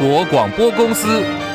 国广播公司。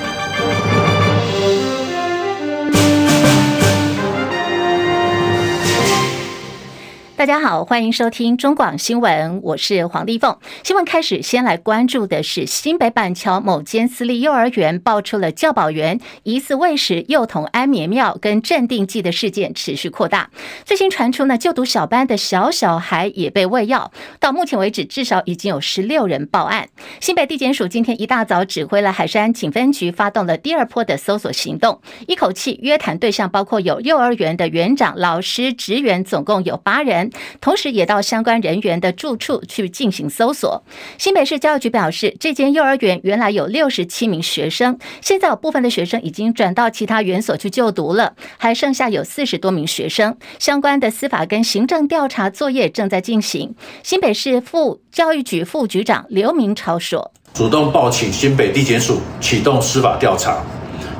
大家好，欢迎收听中广新闻，我是黄丽凤。新闻开始，先来关注的是新北板桥某间私立幼儿园爆出了教保员疑似喂食幼童安眠药跟镇定剂的事件持续扩大。最新传出呢，就读小班的小小孩也被喂药。到目前为止，至少已经有十六人报案。新北地检署今天一大早指挥了海山警分局发动了第二波的搜索行动，一口气约谈对象包括有幼儿园的园长、老师、职员，总共有八人。同时，也到相关人员的住处去进行搜索。新北市教育局表示，这间幼儿园原来有六十七名学生，现在有部分的学生已经转到其他园所去就读了，还剩下有四十多名学生。相关的司法跟行政调查作业正在进行。新北市副教育局副局长刘明超说：“主动报请新北地检署启动司法调查。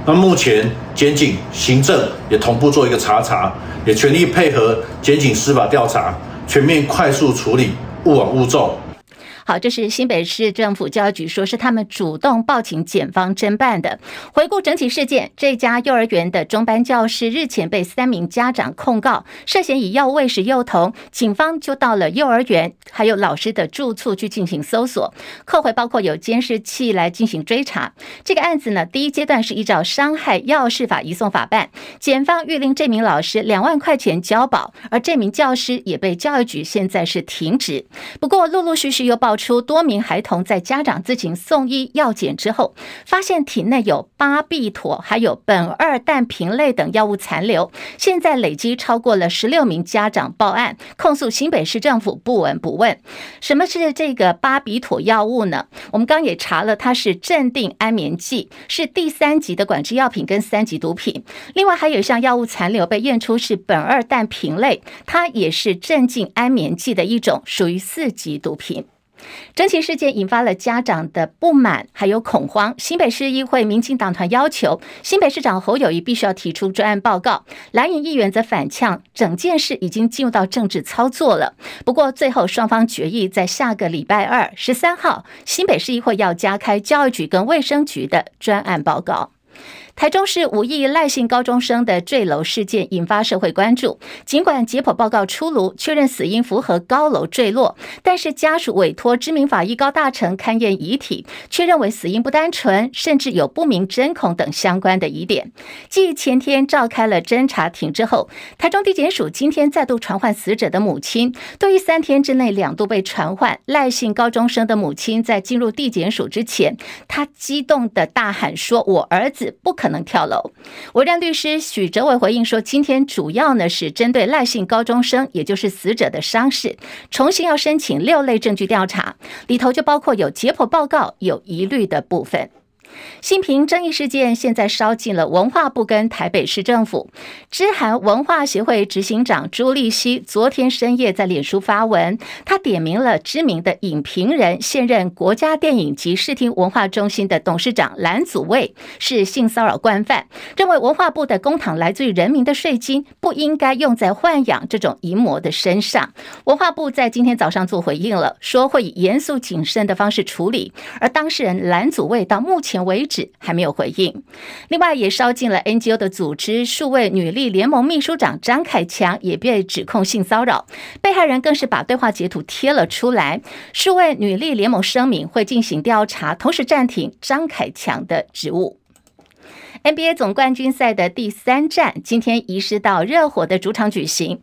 那目前检警、行政也同步做一个查查。”也全力配合检警司法调查，全面快速处理，勿往勿纵。好，这是新北市政府教育局说，是他们主动报请检方侦办的。回顾整体事件，这家幼儿园的中班教师日前被三名家长控告涉嫌以药喂食幼童，警方就到了幼儿园还有老师的住处去进行搜索，扣回包括有监视器来进行追查。这个案子呢，第一阶段是依照伤害药事法移送法办，检方諭令这名老师两万块钱交保，而这名教师也被教育局现在是停职。不过陆陆续续又报。出多名孩童在家长自行送医药检之后，发现体内有巴比妥还有苯二氮平类等药物残留，现在累积超过了十六名家长报案控诉新北市政府不闻不问。什么是这个巴比妥药物呢？我们刚也查了，它是镇定安眠剂，是第三级的管制药品跟三级毒品。另外还有一项药物残留被验出是苯二氮平类，它也是镇静安眠剂的一种，属于四级毒品。真情事件引发了家长的不满，还有恐慌。新北市议会民进党团要求新北市长侯友谊必须要提出专案报告，蓝营议员则反呛，整件事已经进入到政治操作了。不过最后双方决议在下个礼拜二十三号，新北市议会要加开教育局跟卫生局的专案报告。台中市五亿赖姓高中生的坠楼事件引发社会关注。尽管解剖报告出炉，确认死因符合高楼坠落，但是家属委托知名法医高大成勘验遗体，却认为死因不单纯，甚至有不明针孔等相关的疑点。继前天召开了侦查庭之后，台中地检署今天再度传唤死者的母亲。对于三天之内两度被传唤赖姓高中生的母亲，在进入地检署之前，她激动地大喊说：“我儿子不可。”能跳楼。我让律师许哲伟回应说，今天主要呢是针对赖姓高中生，也就是死者的伤势，重新要申请六类证据调查，里头就包括有解剖报告有疑虑的部分。性平争议事件现在烧进了文化部跟台北市政府。知韩文化协会执行长朱立熙昨天深夜在脸书发文，他点名了知名的影评人、现任国家电影及视听文化中心的董事长蓝祖蔚是性骚扰惯犯，认为文化部的公帑来自于人民的税金，不应该用在豢养这种淫魔的身上。文化部在今天早上做回应了，说会以严肃谨慎的方式处理。而当事人蓝祖蔚到目前为止还没有回应。另外，也烧进了 NGO 的组织数位女力联盟秘书长张凯强也被指控性骚扰，被害人更是把对话截图贴了出来。数位女力联盟声明会进行调查，同时暂停张凯强的职务。NBA 总冠军赛的第三战今天移师到热火的主场举行。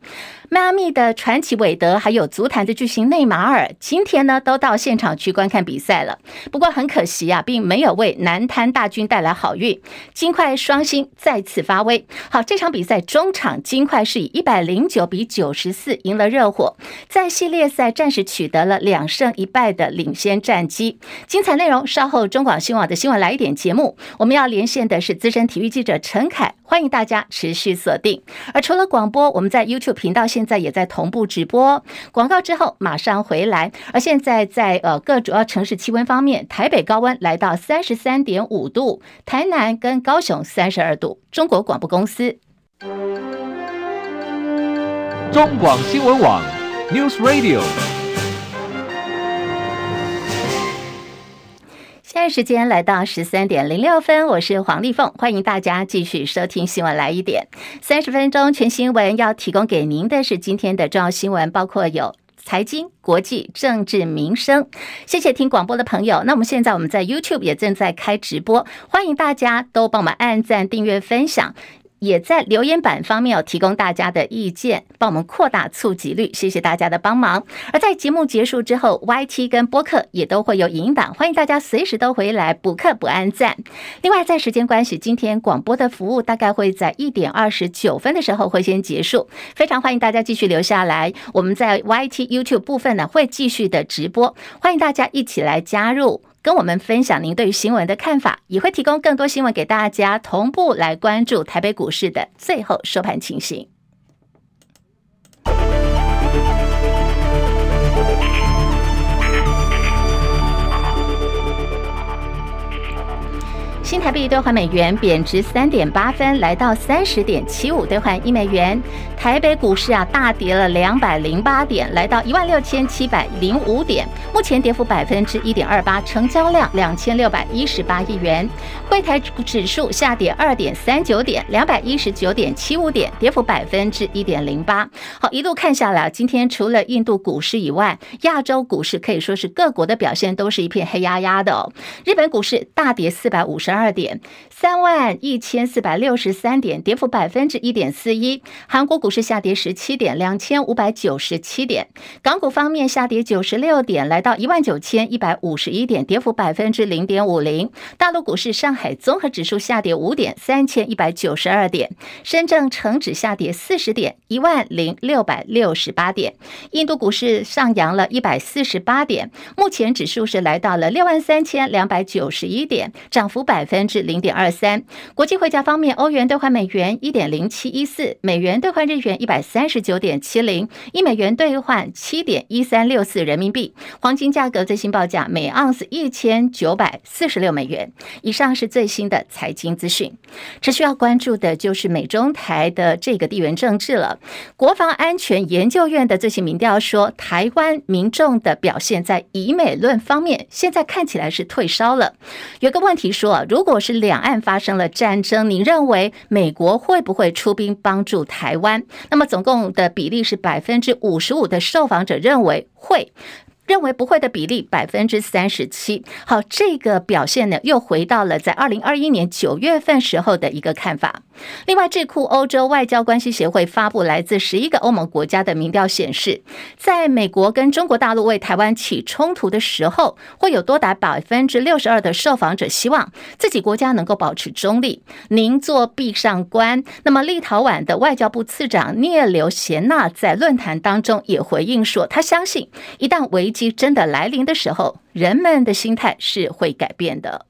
迈阿密的传奇韦德，还有足坛的巨星内马尔，今天呢都到现场去观看比赛了。不过很可惜啊，并没有为南滩大军带来好运。金块双星再次发威。好，这场比赛中场金块是以一百零九比九十四赢了热火，在系列赛暂时取得了两胜一败的领先战绩。精彩内容稍后中广新闻网的新闻来一点节目，我们要连线的是资深体育记者陈凯，欢迎大家持续锁定。而除了广播，我们在 YouTube 频道现现在也在同步直播广告之后马上回来。而现在在呃各主要城市气温方面，台北高温来到三十三点五度，台南跟高雄三十二度。中国广播公司，中广新闻网 News Radio。现在时间来到十三点零六分，我是黄丽凤，欢迎大家继续收听新闻来一点，三十分钟全新闻要提供给您的是今天的重要新闻，包括有财经、国际、政治、民生。谢谢听广播的朋友，那我们现在我们在 YouTube 也正在开直播，欢迎大家都帮我们按赞、订阅、分享。也在留言板方面有提供大家的意见，帮我们扩大触及率，谢谢大家的帮忙。而在节目结束之后，YT 跟播客也都会有引导，欢迎大家随时都回来补课补按赞。另外，在时间关系，今天广播的服务大概会在一点二十九分的时候会先结束，非常欢迎大家继续留下来。我们在 YT、YouTube 部分呢会继续的直播，欢迎大家一起来加入。跟我们分享您对于新闻的看法，也会提供更多新闻给大家，同步来关注台北股市的最后收盘情形。新台币兑换美元贬值三点八分，来到三十点七五兑换一美元。台北股市啊大跌了两百零八点，来到一万六千七百零五点，目前跌幅百分之一点二八，成交量两千六百一十八亿元。柜台指数下跌二点三九点，两百一十九点七五点，跌幅百分之一点零八。好，一路看下来，今天除了印度股市以外，亚洲股市可以说是各国的表现都是一片黑压压的哦。日本股市大跌四百五十二。二点三万一千四百六十三点，跌幅百分之一点四一。韩国股市下跌十七点，两千五百九十七点。港股方面下跌九十六点，来到一万九千一百五十一点，跌幅百分之零点五零。大陆股市上海综合指数下跌五点，三千一百九十二点。深圳成指下跌四十点，一万零六百六十八点。印度股市上扬了一百四十八点，目前指数是来到了六万三千两百九十一点，涨幅百。百分之零点二三。国际汇价方面，欧元兑换美元一点零七一四，美元兑换日元一百三十九点七零，一美元兑换七点一三六四人民币。黄金价格最新报价每盎司一千九百四十六美元。以上是最新的财经资讯。只需要关注的就是美中台的这个地缘政治了。国防安全研究院的最新民调说，台湾民众的表现在以美论方面，现在看起来是退烧了。有个问题说。如果是两岸发生了战争，你认为美国会不会出兵帮助台湾？那么总共的比例是百分之五十五的受访者认为会。认为不会的比例百分之三十七。好，这个表现呢，又回到了在二零二一年九月份时候的一个看法。另外，智库欧洲外交关系协会发布来自十一个欧盟国家的民调显示，在美国跟中国大陆为台湾起冲突的时候，会有多达百分之六十二的受访者希望自己国家能够保持中立，宁做壁上观。那么，立陶宛的外交部次长聂留贤娜在论坛当中也回应说，他相信一旦危机真的来临的时候，人们的心态是会改变的。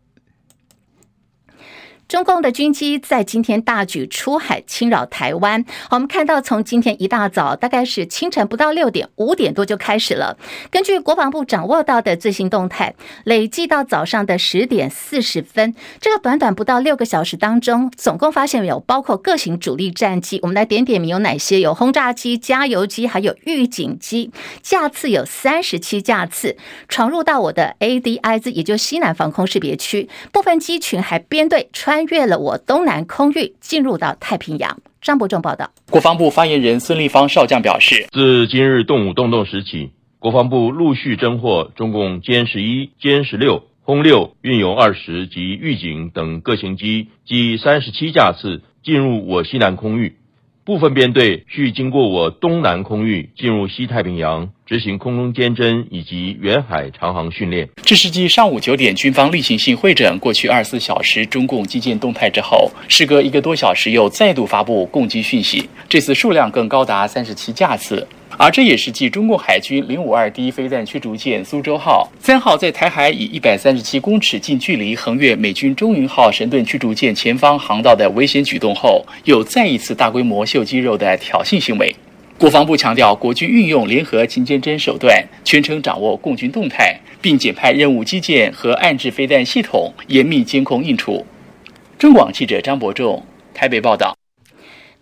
中共的军机在今天大举出海侵扰台湾。我们看到，从今天一大早，大概是清晨不到六点，五点多就开始了。根据国防部掌握到的最新动态，累计到早上的十点四十分，这个短短不到六个小时当中，总共发现有包括各型主力战机。我们来点点名有哪些？有轰炸机、加油机，还有预警机。架次有三十七架次，闯入到我的 ADIZ，也就西南防空识别区。部分机群还编队穿。穿越了我东南空域，进入到太平洋。张伯仲报道。国防部发言人孙立方少将表示，自今日动武动动时起，国防部陆续侦获中共歼十一、歼十六、轰六、运油二十及预警等各型机计三十七架次进入我西南空域。部分编队需经过我东南空域进入西太平洋执行空中监侦以及远海长航训练。这是继上午九点军方例行性会诊过去二十四小时中共基建动态之后，时隔一个多小时又再度发布共机讯息，这次数量更高达三十七架次。而这也是继中共海军零五二 D 飞弹驱逐舰苏州号三号在台海以一百三十七公尺近距离横越美军中云号神盾驱逐舰前方航道的危险举动后，又再一次大规模秀肌肉的挑衅行为。国防部强调，国军运用联合勤监侦手段，全程掌握共军动态，并简派任务机舰和岸置飞弹系统严密监控应处。中广记者张伯仲台北报道。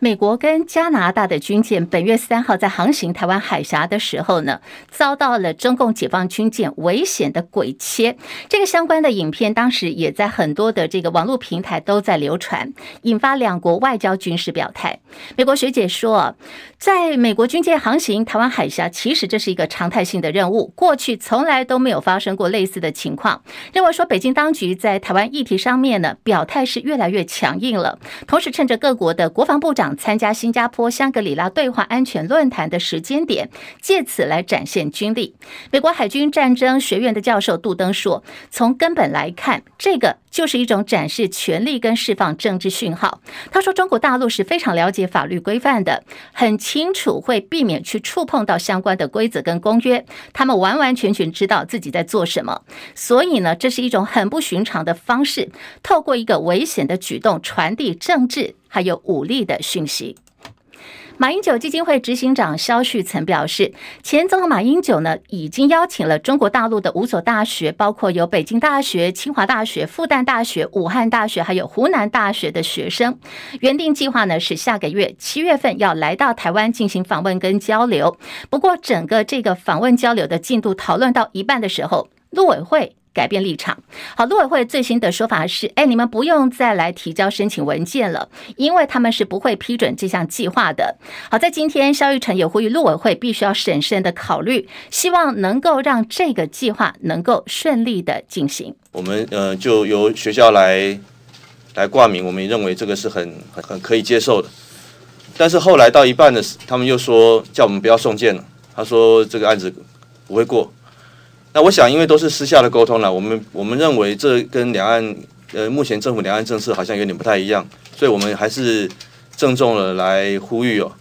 美国跟加拿大的军舰本月三号在航行台湾海峡的时候呢，遭到了中共解放军舰危险的鬼切。这个相关的影片当时也在很多的这个网络平台都在流传，引发两国外交军事表态。美国学姐说，在美国军舰航行台湾海峡，其实这是一个常态性的任务，过去从来都没有发生过类似的情况。认为说，北京当局在台湾议题上面呢，表态是越来越强硬了，同时趁着各国的国防部长。参加新加坡香格里拉对话安全论坛的时间点，借此来展现军力。美国海军战争学院的教授杜登说：“从根本来看，这个就是一种展示权力跟释放政治讯号。”他说：“中国大陆是非常了解法律规范的，很清楚会避免去触碰到相关的规则跟公约，他们完完全全知道自己在做什么。所以呢，这是一种很不寻常的方式，透过一个危险的举动传递政治。”还有武力的讯息。马英九基金会执行长萧旭曾表示，前总统马英九呢，已经邀请了中国大陆的五所大学，包括有北京大学、清华大学、复旦大学、武汉大学，还有湖南大学的学生。原定计划呢是下个月七月份要来到台湾进行访问跟交流。不过，整个这个访问交流的进度讨论到一半的时候，陆委会。改变立场。好，陆委会最新的说法是：哎，你们不用再来提交申请文件了，因为他们是不会批准这项计划的。好，在今天，萧玉成也呼吁陆委会必须要审慎的考虑，希望能够让这个计划能够顺利的进行。我们呃，就由学校来来挂名，我们认为这个是很很很可以接受的。但是后来到一半的时，他们又说叫我们不要送件了，他说这个案子不会过。那我想，因为都是私下的沟通了，我们我们认为这跟两岸呃目前政府两岸政策好像有点不太一样，所以我们还是郑重的来呼吁哦，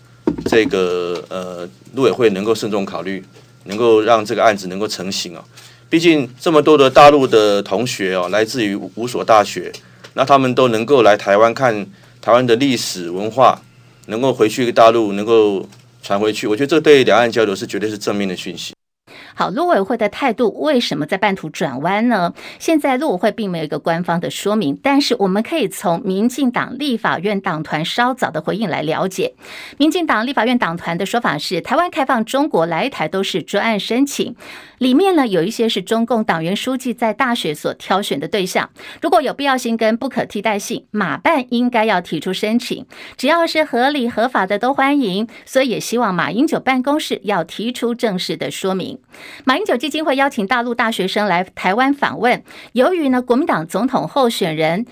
这个呃陆委会能够慎重考虑，能够让这个案子能够成型哦。毕竟这么多的大陆的同学哦，来自于五所大学，那他们都能够来台湾看台湾的历史文化，能够回去大陆能够传回去，我觉得这对两岸交流是绝对是正面的讯息。好，陆委会的态度为什么在半途转弯呢？现在陆委会并没有一个官方的说明，但是我们可以从民进党立法院党团稍早的回应来了解。民进党立法院党团的说法是，台湾开放中国来台都是专案申请，里面呢有一些是中共党员书记在大学所挑选的对象，如果有必要性跟不可替代性，马办应该要提出申请，只要是合理合法的都欢迎，所以也希望马英九办公室要提出正式的说明。马英九基金会邀请大陆大学生来台湾访问。由于呢，国民党总统候选人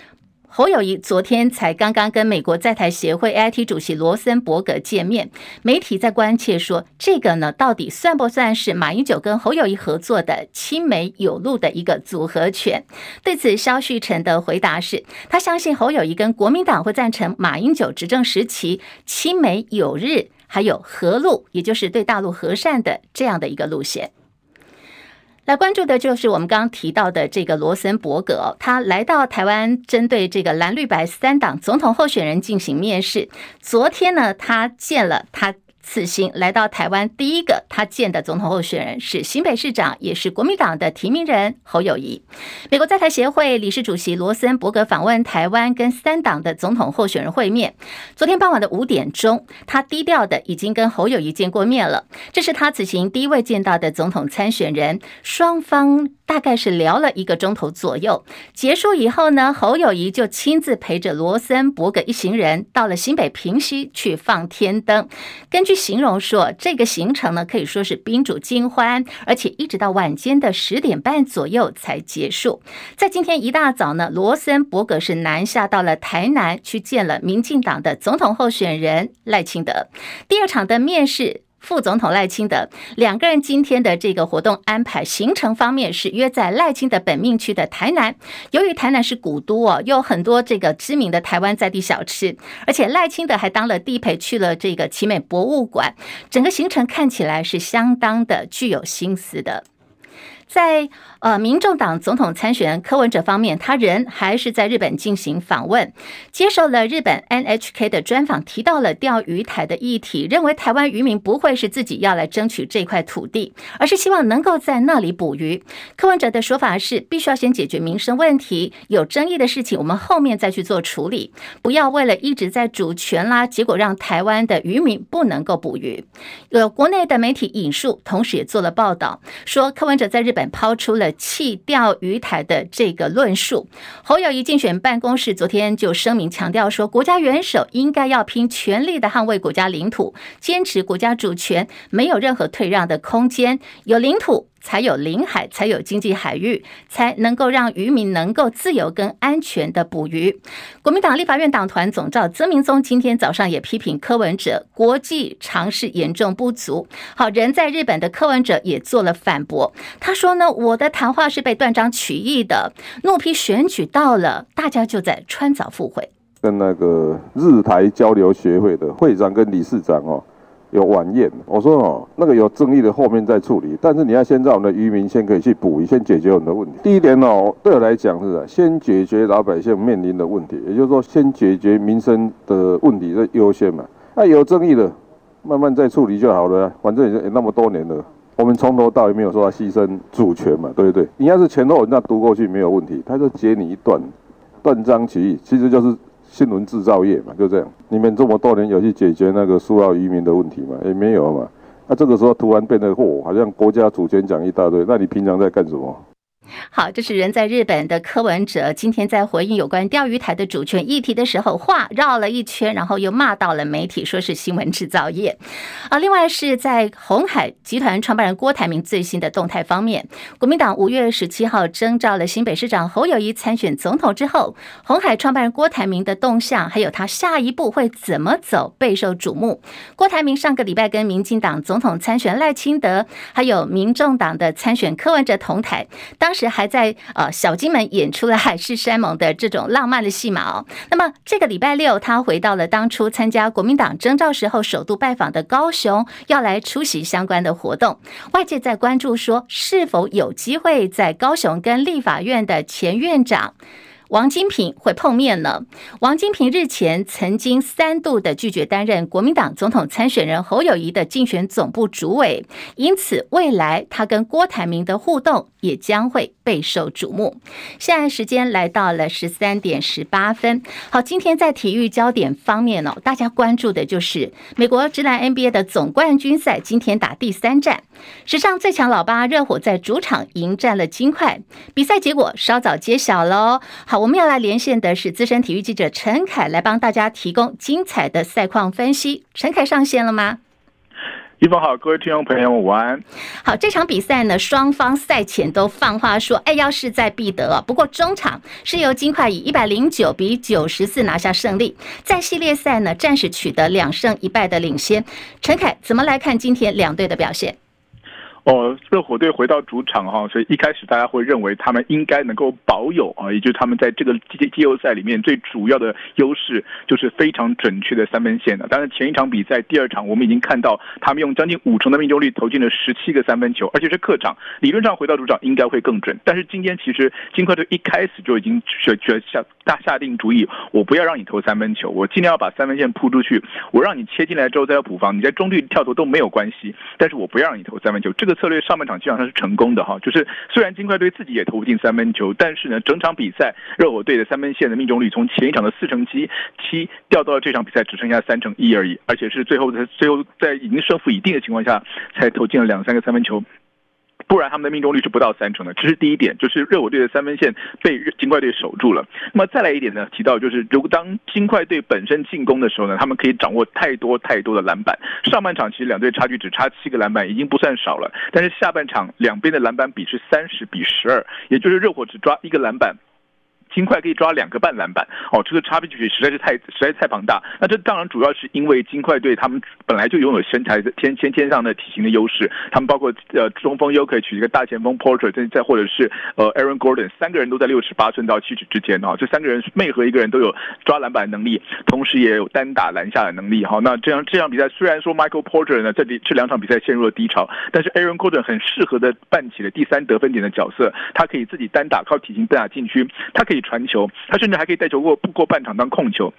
侯友谊昨天才刚刚跟美国在台协会 AIT 主席罗森伯格见面，媒体在关切说，这个呢，到底算不算是马英九跟侯友谊合作的亲美有路的一个组合拳？对此，萧旭晨的回答是，他相信侯友谊跟国民党会赞成马英九执政时期亲美友日，还有和陆，也就是对大陆和善的这样的一个路线。来关注的就是我们刚刚提到的这个罗森伯格，他来到台湾，针对这个蓝绿白三党总统候选人进行面试。昨天呢，他见了他。此行来到台湾，第一个他见的总统候选人是新北市长，也是国民党的提名人侯友谊。美国在台协会理事主席罗森伯格访问台湾，跟三党的总统候选人会面。昨天傍晚的五点钟，他低调的已经跟侯友谊见过面了。这是他此行第一位见到的总统参选人，双方大概是聊了一个钟头左右。结束以后呢，侯友谊就亲自陪着罗森伯格一行人到了新北平溪去放天灯。根据形容说，这个行程呢，可以说是宾主尽欢，而且一直到晚间的十点半左右才结束。在今天一大早呢，罗森伯格是南下到了台南，去见了民进党的总统候选人赖清德。第二场的面试。副总统赖清德两个人今天的这个活动安排行程方面是约在赖清德本命区的台南。由于台南是古都哦，有很多这个知名的台湾在地小吃，而且赖清德还当了地陪去了这个奇美博物馆，整个行程看起来是相当的具有心思的。在呃，民众党总统参选人柯文哲方面，他人还是在日本进行访问，接受了日本 NHK 的专访，提到了钓鱼台的议题，认为台湾渔民不会是自己要来争取这块土地，而是希望能够在那里捕鱼。柯文哲的说法是，必须要先解决民生问题，有争议的事情我们后面再去做处理，不要为了一直在主权啦，结果让台湾的渔民不能够捕鱼。有国内的媒体引述，同时也做了报道，说柯文哲在日本本抛出了弃钓鱼台的这个论述。侯友谊竞选办公室昨天就声明强调说，国家元首应该要拼全力的捍卫国家领土，坚持国家主权，没有任何退让的空间，有领土。才有领海，才有经济海域，才能够让渔民能够自由跟安全的捕鱼。国民党立法院党团总召曾明宗今天早上也批评柯文哲国际常识严重不足。好，人在日本的柯文哲也做了反驳，他说呢，我的谈话是被断章取义的，怒批选举到了，大家就在穿凿附会。跟那个日台交流协会的会长跟理事长哦。有晚宴，我说哦，那个有争议的后面再处理，但是你要先让我们的渔民先可以去捕鱼，先解决我们的问题。第一点哦，对我来讲是先解决老百姓面临的问题，也就是说先解决民生的问题的优先嘛。那有争议的，慢慢再处理就好了，反正也那么多年了，我们从头到尾没有说要牺牲主权嘛，对不对？你要是前后那读过去没有问题，他就截你一段，断章取义，其实就是。新闻制造业嘛，就这样。你们这么多年有去解决那个苏澳移民的问题吗？也没有嘛。那这个时候突然变得嚯，好像国家主权讲一大堆。那你平常在干什么？好，这是人在日本的柯文哲，今天在回应有关钓鱼台的主权议题的时候，话绕了一圈，然后又骂到了媒体，说是新闻制造业。啊，另外是在红海集团创办人郭台铭最新的动态方面，国民党五月十七号征召了新北市长侯友谊参选总统之后，红海创办人郭台铭的动向，还有他下一步会怎么走，备受瞩目。郭台铭上个礼拜跟民进党总统参选赖清德，还有民众党的参选柯文哲同台，当。是还在呃小金门演出了海誓山盟的这种浪漫的戏码哦。那么这个礼拜六，他回到了当初参加国民党征召时候首度拜访的高雄，要来出席相关的活动。外界在关注说，是否有机会在高雄跟立法院的前院长王金平会碰面呢？王金平日前曾经三度的拒绝担任国民党总统参选人侯友谊的竞选总部主委，因此未来他跟郭台铭的互动也将会备受瞩目。现在时间来到了十三点十八分。好，今天在体育焦点方面哦，大家关注的就是美国职篮 NBA 的总冠军赛，今天打第三战，史上最强老八热火在主场迎战了金块，比赛结果稍早揭晓喽。好，我们要来连线的是资深体育记者陈凯，来帮大家提供精彩的赛况分析。陈凯上线了吗？一峰好，各位听众朋友们午安。好，这场比赛呢，双方赛前都放话说，哎，要势在必得。不过中场是由金块以一百零九比九十四拿下胜利，在系列赛呢，暂时取得两胜一败的领先。陈凯怎么来看今天两队的表现？哦，热火队回到主场哈，所以一开始大家会认为他们应该能够保有啊，也就是他们在这个季季季后赛里面最主要的优势就是非常准确的三分线的。但是前一场比赛第二场，我们已经看到他们用将近五成的命中率投进了十七个三分球，而且是客场，理论上回到主场应该会更准。但是今天其实金块队一开始就已经决决下大下定主意，我不要让你投三分球，我尽量要把三分线扑出去，我让你切进来之后再要补防，你在中距跳投都没有关系，但是我不要让你投三分球，这个。策略上半场基本上是成功的哈，就是虽然金块队自己也投不进三分球，但是呢，整场比赛热火队的三分线的命中率从前一场的四成七七掉到了这场比赛只剩下三成一而已，而且是最后的最后在已经胜负已定的情况下才投进了两三个三分球。不然他们的命中率是不到三成的，这是第一点，就是热火队的三分线被金块队守住了。那么再来一点呢，提到就是如果当金块队本身进攻的时候呢，他们可以掌握太多太多的篮板。上半场其实两队差距只差七个篮板，已经不算少了。但是下半场两边的篮板比是三十比十二，也就是热火只抓一个篮板。金块可以抓两个半篮板，哦，这个差别实在是太实在是太庞大。那这当然主要是因为金块队他们本来就拥有身材的天天上的体型的优势，他们包括呃中锋 Jokic 一个大前锋 Porter，再再或者是呃 Aaron Gordon，三个人都在六尺八寸到七尺之间啊，这三个人每和一个人都有抓篮板能力，同时也有单打篮下的能力哈。那这样这场比赛虽然说 Michael Porter 呢这里这两场比赛陷入了低潮，但是 Aaron Gordon 很适合的扮起了第三得分点的角色，他可以自己单打靠体型单打禁区，他可以传球，他甚至还可以带球过不过半场当控球。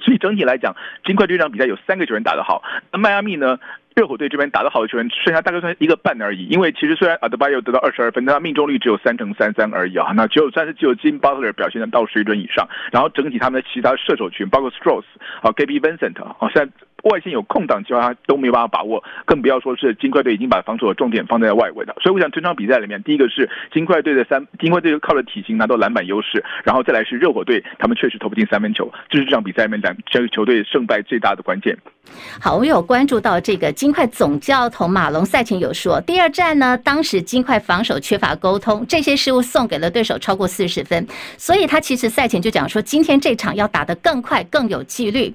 所以整体来讲，金块这场比赛有三个球员打得好。那迈阿密呢？热火队这边打得好的球员剩下大概算一个半而已。因为其实虽然阿德巴约得到二十二分，但他命中率只有三成三三而已啊。那只有算是只有金巴特勒表现的到水准以上。然后整体他们的其他射手群，包括 Strus 啊、Gabe Vincent 啊，现在。外线有空档机会，他都没有办法把握，更不要说是金块队已经把防守的重点放在外围了。所以我想，这场比赛里面，第一个是金块队的三，金块队靠着体型拿到篮板优势，然后再来是热火队，他们确实投不进三分球，这是这场比赛里面两这个球队胜败最大的关键。好，我有关注到这个金块总教头马龙赛前有说，第二战呢，当时金块防守缺乏沟通，这些失误送给了对手超过四十分，所以他其实赛前就讲说，今天这场要打得更快更有纪律。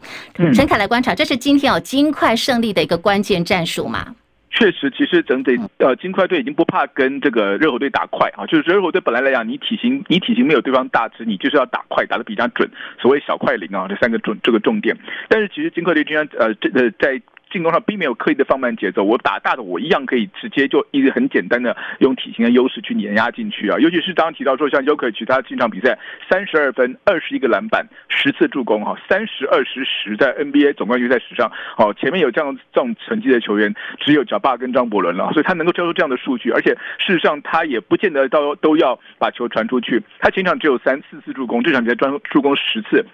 陈凯来观察，这是今天有金块胜利的一个关键战术嘛？确实，其实整体呃，金块队已经不怕跟这个热火队打快啊，就是热火队本来来讲，你体型你体型没有对方大只，你就是要打快，打得比较准，所谓小快灵啊，这三个重这个重点。但是其实金块队居然呃这呃在。进攻上并没有刻意的放慢节奏，我打大的我一样可以直接就一直很简单的用体型的优势去碾压进去啊！尤其是刚刚提到说像 Jokic 他这场比赛三十二分、二十一个篮板、十次助攻哈，三十二十十在 NBA 总冠军赛史上，好前面有这样这种成绩的球员只有贾巴跟张伯伦了，所以他能够交出这样的数据，而且事实上他也不见得到都要把球传出去，他前场只有三四次助攻，这场比赛专助攻十次。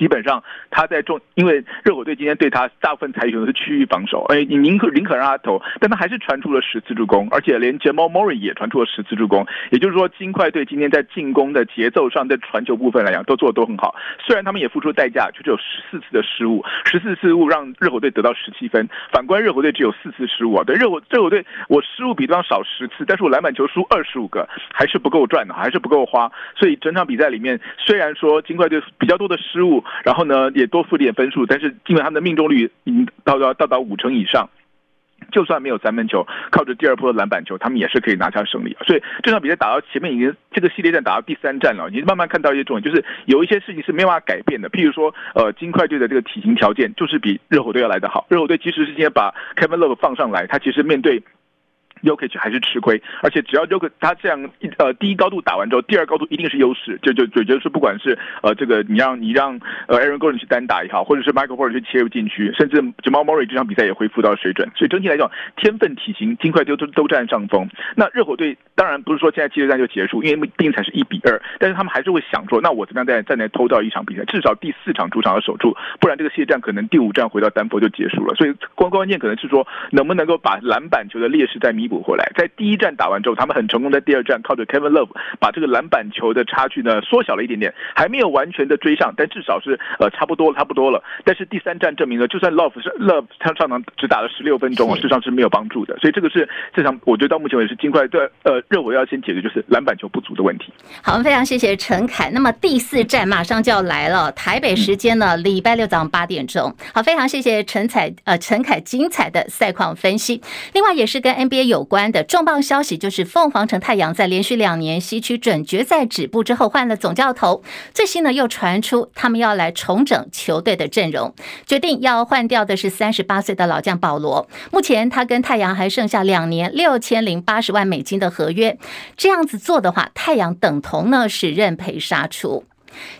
基本上他在中，因为热火队今天对他大部分采取的是区域防守，哎，你宁可宁可让他投，但他还是传出了十次助攻，而且连 Jamal Murray 也传出了十次助攻。也就是说，金块队今天在进攻的节奏上，在传球部分来讲，都做得都很好。虽然他们也付出代价，就只有十四次的失误，十四次失误让热火队得到十七分。反观热火队只有四次失误啊，对热火热火队我失误比对方少十次，但是我篮板球输二十五个，还是不够赚的，还是不够花。所以整场比赛里面，虽然说金块队比较多的失误。然后呢，也多付点分数，但是基本上他们的命中率已经到到到达五成以上，就算没有三分球，靠着第二波的篮板球，他们也是可以拿下胜利。所以这场比赛打到前面已经这个系列战打到第三战了，你慢慢看到一些重点，就是有一些事情是没办法改变的。譬如说，呃，金块队的这个体型条件就是比热火队要来得好。热火队即使是今天把 Kevin Love 放上来，他其实面对。Jokic 还是吃亏，而且只要 Jokic 他这样一呃第一高度打完之后，第二高度一定是优势，就就就就是不管是呃这个你让你让呃 Aaron Gordon 去单打也好，或者是 Michael Porter 去切入禁区，甚至 Jamal Murray 这场比赛也恢复到水准，所以整体来讲，天分体型金块都都都占上风。那热火队当然不是说现在季后赛就结束，因为毕竟才是一比二，但是他们还是会想说，那我怎么样再再来偷到一场比赛，至少第四场主场要守住，不然这个系列战可能第五战回到丹佛就结束了。所以关关键可能是说能不能够把篮板球的劣势再弥补补回来，在第。一战打完之后，他们很成功，在第二战靠着 Kevin Love 把这个篮板球的差距呢缩小了一点点，还没有完全的追上，但至少是呃差不多差不多了。但是第三战证明了，就算 Love 是 Love 他上场只打了十六分钟，事实上是没有帮助的。所以这个是这场我觉得到目前为止金块队呃热火要先解决就是篮板球不足的问题。好，非常谢谢陈凯。那么第四战马上就要来了，台北时间呢礼拜六早上八点钟。好，非常谢谢陈彩呃陈凯精彩的赛况分析。另外也是跟 NBA 有有关的重磅。消息就是，凤凰城太阳在连续两年西区准决赛止步之后，换了总教头。最新呢，又传出他们要来重整球队的阵容，决定要换掉的是三十八岁的老将保罗。目前他跟太阳还剩下两年六千零八十万美金的合约。这样子做的话，太阳等同呢是认赔杀出。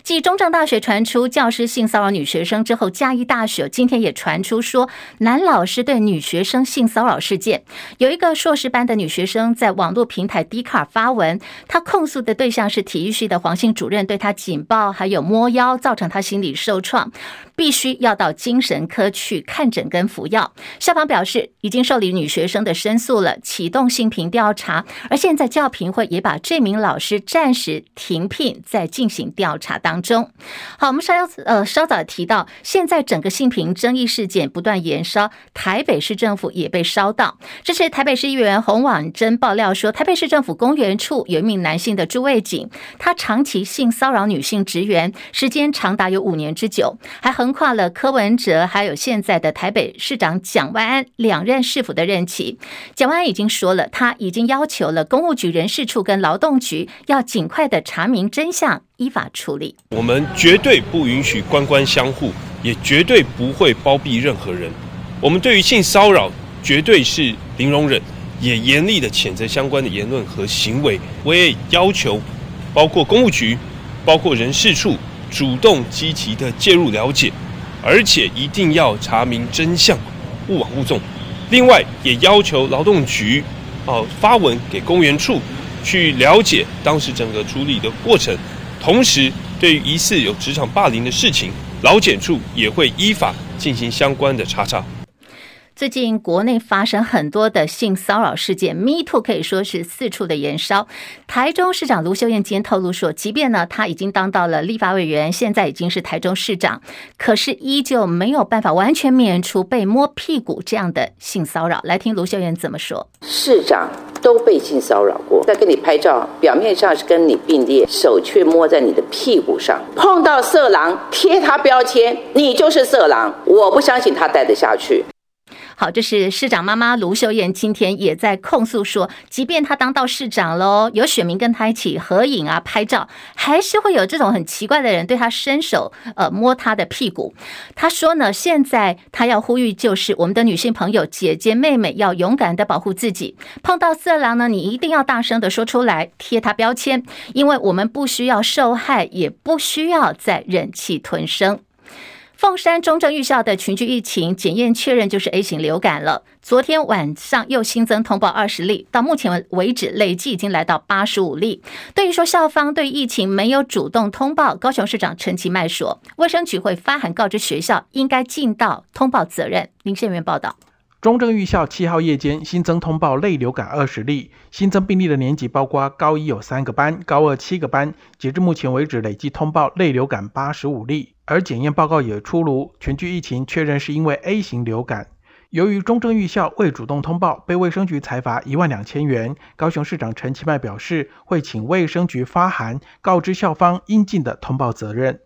继中正大学传出教师性骚扰女学生之后，嘉义大学今天也传出说男老师对女学生性骚扰事件。有一个硕士班的女学生在网络平台 Dcard 发文，她控诉的对象是体育系的黄姓主任对她紧抱，还有摸腰，造成她心理受创，必须要到精神科去看诊跟服药。校方表示已经受理女学生的申诉了，启动性平调查，而现在教评会也把这名老师暂时停聘，再进行调查当中。好，我们稍呃稍早提到，现在整个性平争议事件不断延烧，台北市政府也被烧到。这是台北市议员洪婉珍爆料说，台北市政府公园处有一名男性的驻卫警，他长期性骚扰女性职员，时间长达有五年之久，还横跨了柯文哲还有现在的台北市长蒋万安两任市府的任期。蒋万安已经说了，他已经要求了公务局人事处跟劳动局要尽快的查明真相，依法处理。我们绝对不允许官官相护，也绝对不会包庇任何人。我们对于性骚扰绝对是零容忍，也严厉的谴责相关的言论和行为。我也要求，包括公务局、包括人事处，主动积极的介入了解，而且一定要查明真相，勿枉勿纵。另外，也要求劳动局，哦，发文给公园处，去了解当时整个处理的过程。同时，对于疑似有职场霸凌的事情，劳检处也会依法进行相关的查查。最近国内发生很多的性骚扰事件，Me Too 可以说是四处的延烧。台中市长卢秀燕今天透露说，即便呢他已经当到了立法委员，现在已经是台中市长，可是依旧没有办法完全免除被摸屁股这样的性骚扰。来听卢秀燕怎么说：市长都被性骚扰过，在跟你拍照，表面上是跟你并列，手却摸在你的屁股上，碰到色狼贴他标签，你就是色狼，我不相信他待得下去。好，这是市长妈妈卢秀燕今天也在控诉说，即便她当到市长喽，有选民跟她一起合影啊、拍照，还是会有这种很奇怪的人对她伸手呃摸她的屁股。她说呢，现在她要呼吁，就是我们的女性朋友、姐姐、妹妹要勇敢的保护自己，碰到色狼呢，你一定要大声的说出来，贴他标签，因为我们不需要受害，也不需要再忍气吞声。凤山中正预校的群聚疫情检验确认就是 A 型流感了。昨天晚上又新增通报二十例，到目前为止累计已经来到八十五例。对于说校方对疫情没有主动通报，高雄市长陈其迈说，卫生局会发函告知学校应该尽到通报责任。林宪元报道。中正预校七号夜间新增通报类流感二十例，新增病例的年级包括高一有三个班，高二七个班。截至目前为止，累计通报类流感八十五例，而检验报告也出炉，全聚疫情确认是因为 A 型流感。由于中正预校未主动通报，被卫生局裁罚一万两千元。高雄市长陈其迈表示，会请卫生局发函告知校方应尽的通报责任。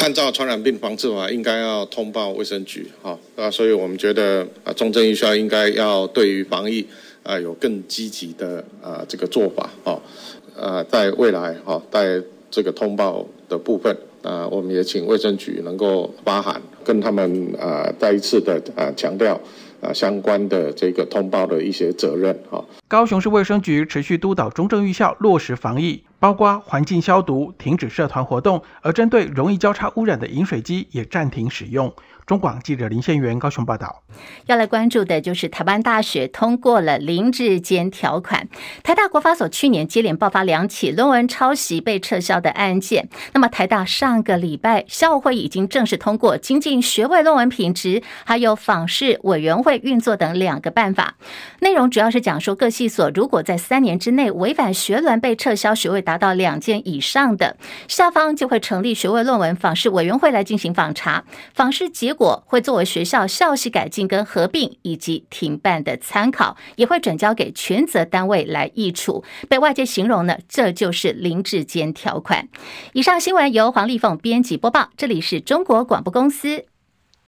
按照传染病防治法，应该要通报卫生局，哈，啊，所以我们觉得啊，中正预校应该要对于防疫啊有更积极的啊这个做法，哈，呃，在未来哈，在这个通报的部分，呃，我们也请卫生局能够发函，跟他们呃再一次的呃强调。啊，相关的这个通报的一些责任啊。高雄市卫生局持续督导中正预校落实防疫，包括环境消毒、停止社团活动，而针对容易交叉污染的饮水机也暂停使用。中广记者林宪元高雄报道，要来关注的就是台湾大学通过了林志坚条款。台大国法所去年接连爆发两起论文抄袭被撤销的案件，那么台大上个礼拜校会已经正式通过精进学位论文品质，还有访视委员会运作等两个办法。内容主要是讲说，各系所如果在三年之内违反学伦被撤销学位达到两件以上的，校方就会成立学位论文访视委员会来进行访查，访视结果会作为学校校系改进跟合并以及停办的参考，也会转交给全责单位来议处。被外界形容呢，这就是林志坚条款。以上新闻由黄丽凤编辑播报，这里是中国广播公司。